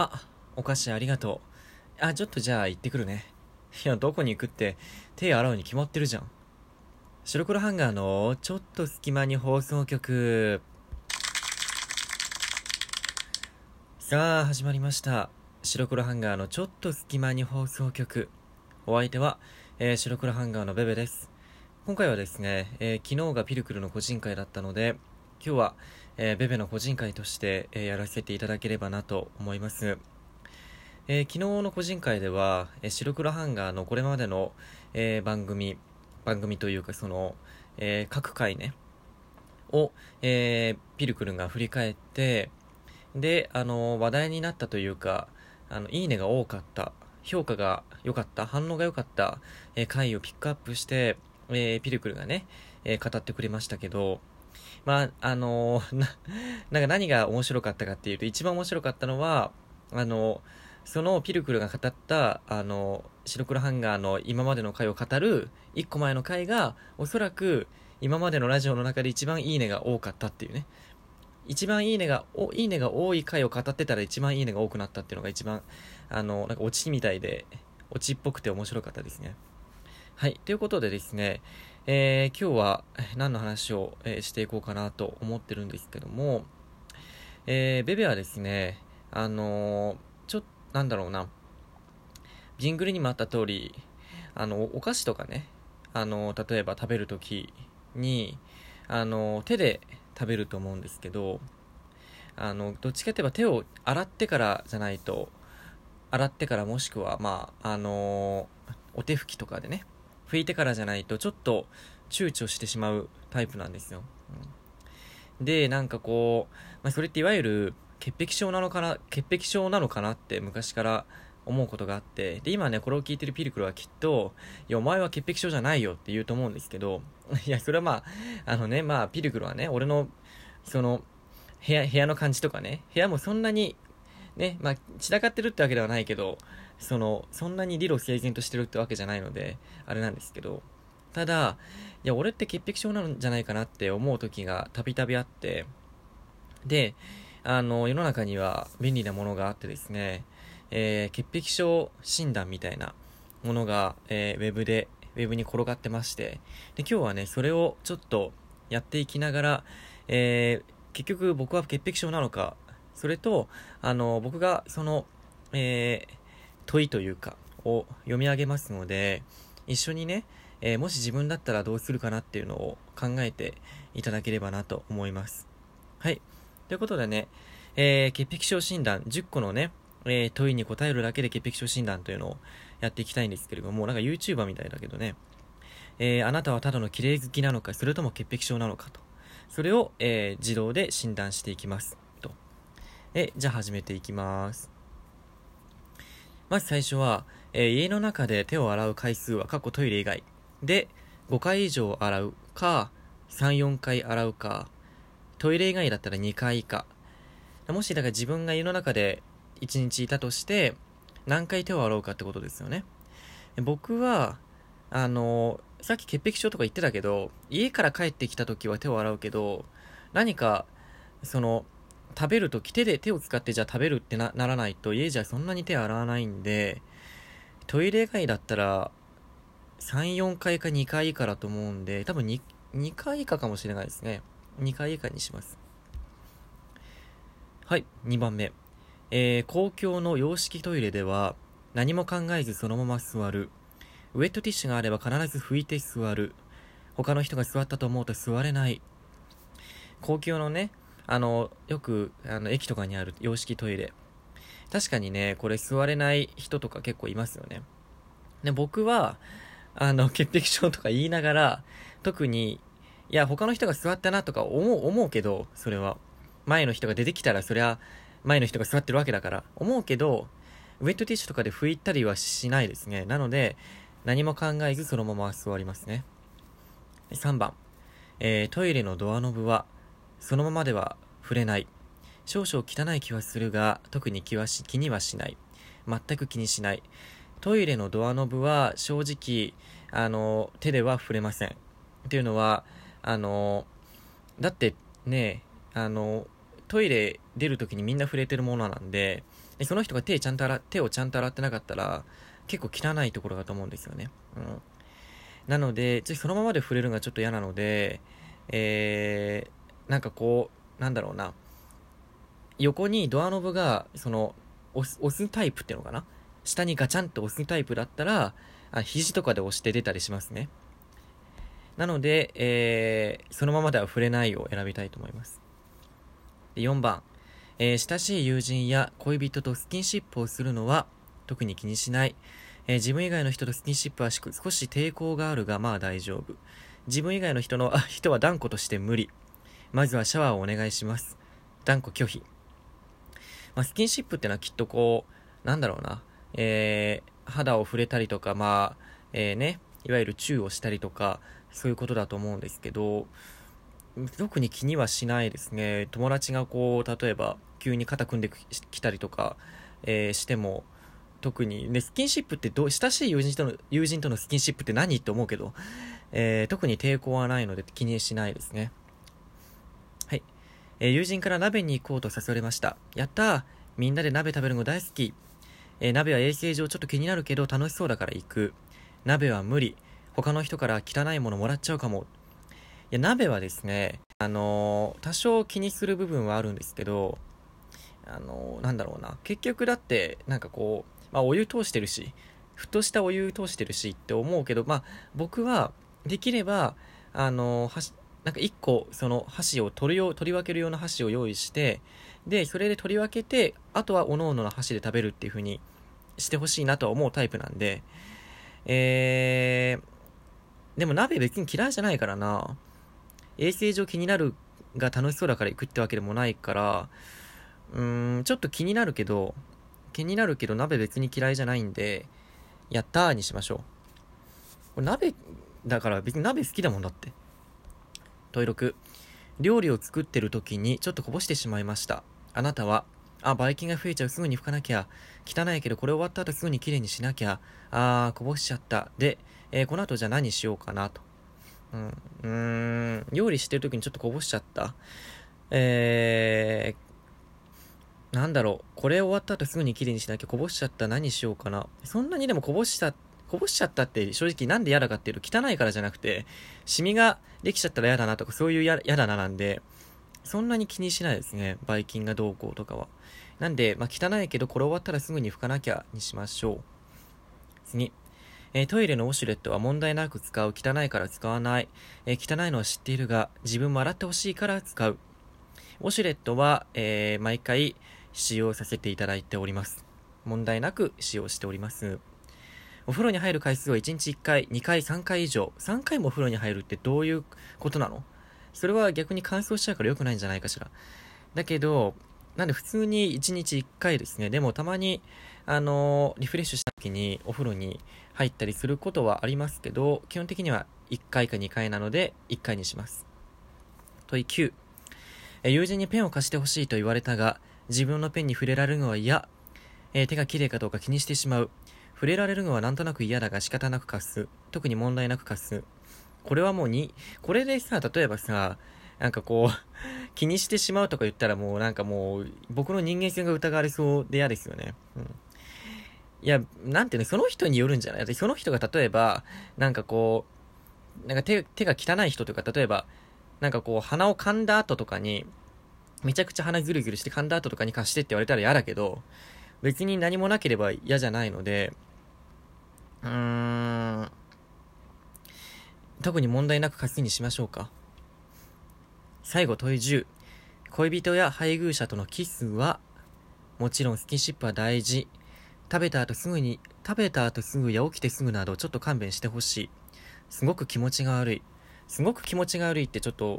あ、お菓子ありがとう。あ、ちょっとじゃあ行ってくるね。いや、どこに行くって手洗うに決まってるじゃん。白黒ハンガーのちょっと隙間に放送局。さあ、始まりました。白黒ハンガーのちょっと隙間に放送局。お相手は、えー白黒ハンガーのベベです。今回はですね、えー昨日がピルクルの個人会だったので、今日は、えーベベの個人会として、えーやらせていただければなと思います。えー昨日の個人会では、えー白黒ハンガーのこれまでの、えー番組、番組というかその、えー各回ね、を、えーピルクルンが振り返って、で、あの話題になったというか、あの、いいねが多かった、評価が良かった、反応が良かった、えー回をピックアップして、えーピルクルがね、えー語ってくれましたけど、まあ、あのーな、なんか何が面白かったかっていうと、一番面白かったのは、あのそのピルクルが語った、あの白黒ハンガーの今までの回を語る、一個前の回が、おそらく、今までのラジオの中で一番いいねが多かったっていうね。一番いいねが、おいいねが多い回を語ってたら一番いいねが多くなったっていうのが一番、あの、なんかオチみたいで、オチっぽくて面白かったですね。はい。ということでですね、えー今日は何の話を、えーしていこうかなと思ってるんですけども、えーベベはですね、あのちょっと、なんだろうな、ジングルにもあった通り、あの、お菓子とかね、あの例えば食べるときに、あの手で食べると思うんですけど、あの、どっちかといえば手を洗ってからじゃないと、洗ってからもしくは、まあ、あのお手拭きとかでね、拭いてからじゃないとちょっと躊躇してしまうタイプなんですよ。うんで、なんかこう、まあ、それっていわゆる潔癖症なのかな、潔癖症なのかなって昔から思うことがあって、で、今ね、これを聞いてるピルクルはきっと、いや、お前は潔癖症じゃないよって言うと思うんですけど、いや、それはまあ、あのね、まあ、ピルクルはね、俺の、その、部屋、部屋の感じとかね、部屋もそんなに、ね、まあ、散らかってるってわけではないけど、その、そんなに理路整然としてるってわけじゃないので、あれなんですけど、ただ、いや、俺って潔癖症なんじゃないかなって思う時がたびたびあって、で、あの、世の中には便利なものがあってですね、えー潔癖症診断みたいなものが、えーウェブで、ウェブに転がってまして、で、今日はね、それをちょっとやっていきながら、えー結局僕は潔癖症なのか、それと、あの、僕がその、えー問いというか、を読み上げますので、一緒にね、えーもし自分だったらどうするかなっていうのを考えていただければなと思います。はい。ということでね、えー潔癖症診断10個のね、えー問いに答えるだけで潔癖症診断というのをやっていきたいんですけれども、なんか YouTuber みたいだけどね、えーあなたはただの綺麗好きなのか、それとも潔癖症なのかと。それを、えー自動で診断していきます。と。え、じゃあ始めていきます。まず最初は、えー家の中で手を洗う回数は過去トイレ以外で5回以上洗うか、3、4回洗うか、トイレ以外だったら2回以下。もしだから自分が家の中で1日いたとして、何回手を洗うかってことですよね。僕は、あのさっき潔癖症とか言ってたけど、家から帰ってきた時は手を洗うけど、何か、その、食べるとき手で手を使ってじゃあ食べるってなならないと家じゃそんなに手洗わないんでトイレ以外だったら34回か2回以下だと思うんで多分 2, 2回以下かもしれないですね。2回以下にします。はい2番目。えー公共の洋式トイレでは何も考えずそのまま座る。ウェットティッシュがあれば必ず拭いて座る。他の人が座ったと思うと座れない。公共のねあの、よく、あの、駅とかにある洋式トイレ。確かにね、これ座れない人とか結構いますよね。で、僕は、あの、潔癖症とか言いながら、特に、いや、他の人が座ったなとか思う、思うけど、それは。前の人が出てきたら、そりゃ、前の人が座ってるわけだから、思うけど、ウェットティッシュとかで拭いたりはしないですね。なので、何も考えずそのまま座りますね。3番、えートイレのドアノブは、そのままでは触れない。少々汚い気はするが、特に気はし気にはしない。全く気にしない。トイレのドアノブは正直、あの、手では触れません。っていうのは、あの、だってね、あの、トイレ出るときにみんな触れてるものなんで、でその人が手ちゃんと洗、手をちゃんと洗ってなかったら、結構汚いところだと思うんですよね。うん。なので、そのままで触れるのがちょっと嫌なので、えー、なんかこう、なんだろうな。横にドアノブが、その、押す、押すタイプっていうのかな？下にガチャンと押すタイプだったら、あ肘とかで押して出たりしますね。なので、えー、そのままでは触れないを選びたいと思います。4番、えー、親しい友人や恋人とスキンシップをするのは特に気にしない。えー、自分以外の人とスキンシップはしく少し抵抗があるが、まあ大丈夫。自分以外の人の、あ、人は断固として無理。まずはシャワーをお願いします。断固拒否。まあ、スキンシップってのはきっとこう、なんだろうな、えー、肌を触れたりとか、まあ、えー、ね、いわゆるチューをしたりとか、そういうことだと思うんですけど、特に気にはしないですね。友達がこう、例えば、急に肩組んできたりとか、えー、しても、特に、ね、スキンシップってどう、親しい友人との、友人とのスキンシップって何？って思うけど、えー、特に抵抗はないので気にしないですね。え、友人から鍋に行こうと誘われました。やったーみんなで鍋食べるの大好き。えー、鍋は衛生上ちょっと気になるけど楽しそうだから行く。鍋は無理。他の人から汚いものもらっちゃうかも。いや、鍋はですね、あのー、多少気にする部分はあるんですけど、あのー、なんだろうな。結局だって、なんかこう、まあ、お湯通してるし、沸騰したお湯通してるしって思うけど、まあ、僕は、できれば、あのー、なんか一個、その箸を取るよ、取り分けるような箸を用意して、で、それで取り分けて、あとは各々の箸で食べるっていう風にしてほしいなとは思うタイプなんで、えー、でも鍋別に嫌いじゃないからな。衛生上気になるが楽しそうだから行くってわけでもないから、うーん、ちょっと気になるけど、気になるけど鍋別に嫌いじゃないんで、やったーにしましょう。これ鍋、だから別に鍋好きだもんだって。問い録。料理を作ってる時にちょっとこぼしてしまいました。あなたは、あ、ばい菌が増えちゃう。すぐに拭かなきゃ。汚いけどこれ終わった後すぐにきれいにしなきゃ。あー、こぼしちゃった。で、えー、この後じゃあ何しようかなと。うん、うーん、料理してる時にちょっとこぼしちゃった。えー、なんだろう。これ終わった後すぐにきれいにしなきゃこぼしちゃった。何しようかな。そんなにでもこぼしたこぼしちゃったって正直なんで嫌だかっていうと汚いからじゃなくて、シミができちゃったら嫌だなとかそういう嫌だななんで、そんなに気にしないですね。ばい菌がどうこうとかは。なんで、まあ、汚いけどこれ終わったらすぐに拭かなきゃにしましょう。次。えー、トイレのウォシュレットは問題なく使う。汚いから使わない。えー、汚いのは知っているが、自分も洗ってほしいから使う。ウォシュレットは、えー、毎回使用させていただいております。問題なく使用しております。お風呂に入る回数は1日1回、2回、3回以上。3回もお風呂に入るってどういうことなの？それは逆に乾燥しちゃうから良くないんじゃないかしら。だけど、なんで普通に1日1回ですね。でもたまに、あのー、リフレッシュした時にお風呂に入ったりすることはありますけど、基本的には1回か2回なので1回にします。問い9。え友人にペンを貸してほしいと言われたが、自分のペンに触れられるのは嫌。えー、手が綺麗かどうか気にしてしまう。触れられるのはなんとなく嫌だが仕方なく貸す。特に問題なく貸す。これはもうに、これでさ、例えばさ、なんかこう、気にしてしまうとか言ったらもうなんかもう、僕の人間性が疑われそうで嫌ですよね。うん。いや、なんていうの、その人によるんじゃない？その人が例えば、なんかこう、なんか手、手が汚い人とか、例えば、なんかこう、鼻を噛んだ後とかに、めちゃくちゃ鼻ぐるぐるして噛んだ後とかに貸してって言われたら嫌だけど、別に何もなければ嫌じゃないので、うーん。特に問題なく書きにしましょうか。最後問い10。恋人や配偶者とのキスは、もちろんスキンシップは大事。食べた後すぐに、食べた後すぐや起きてすぐなどちょっと勘弁してほしい。すごく気持ちが悪い。すごく気持ちが悪いってちょっと、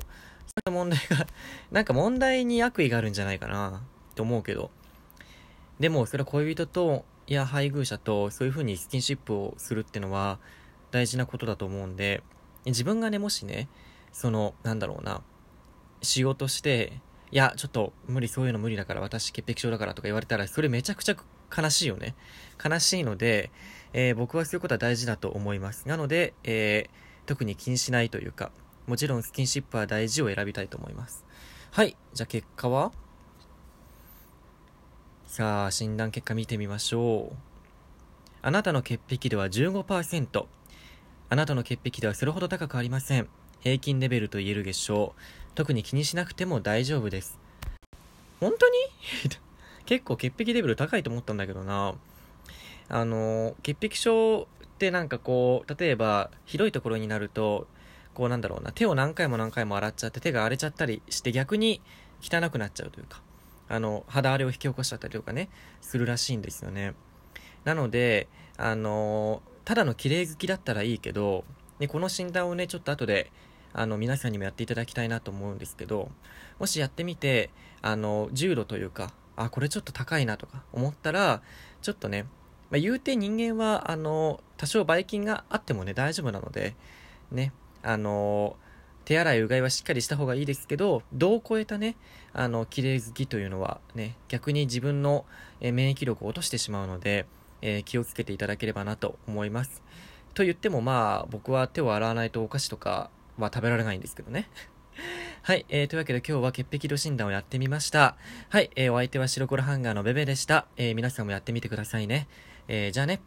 そんな問題が なんか問題に悪意があるんじゃないかな、と思うけど。でも、それは恋人とや配偶者とそういう風にスキンシップをするってのは大事なことだと思うんで、自分がね、もしね、その、なんだろうな、しようとして、いや、ちょっと無理、そういうの無理だから、私潔癖症だからとか言われたら、それめちゃくちゃ悲しいよね。悲しいので、えー、僕はそういうことは大事だと思います。なので、えー、特に気にしないというか、もちろんスキンシップは大事を選びたいと思います。はい。じゃあ結果は？さあ、診断結果見てみましょう。あなたの潔癖度は15%。あなたの潔癖度はそれほど高くありません。平均レベルと言えるでしょう。特に気にしなくても大丈夫です。本当に？結構潔癖レベル高いと思ったんだけどな。あの、潔癖症ってなんかこう、例えば、ひどいところになると、こうなんだろうな、手を何回も何回も洗っちゃって手が荒れちゃったりして逆に汚くなっちゃうというか、あの、肌荒れを引き起こしちゃったりとかね、するらしいんですよね。なので、あの、ただの綺麗好きだったらいいけど、ね、この診断をね、ちょっと後で、あの、皆さんにもやっていただきたいなと思うんですけど、もしやってみて、あの、重度というか、あ、これちょっと高いなとか思ったら、ちょっとね、まあ、言うて人間は、あの、多少ばい菌があってもね、大丈夫なので、ね、あの、手洗いうがいはしっかりした方がいいですけど、度を超えたね、あの、綺麗好きというのはね、逆に自分の、免疫力を落としてしまうので、えー、気をつけていただければなと思います。と言ってもまあ、僕は手を洗わないとお菓子とかは食べられないんですけどね。はい、えー、というわけで今日は潔癖度診断をやってみました。はい、えー、お相手は白黒ハンガーのベベでした。えー、皆さんもやってみてくださいね。えー、じゃあね。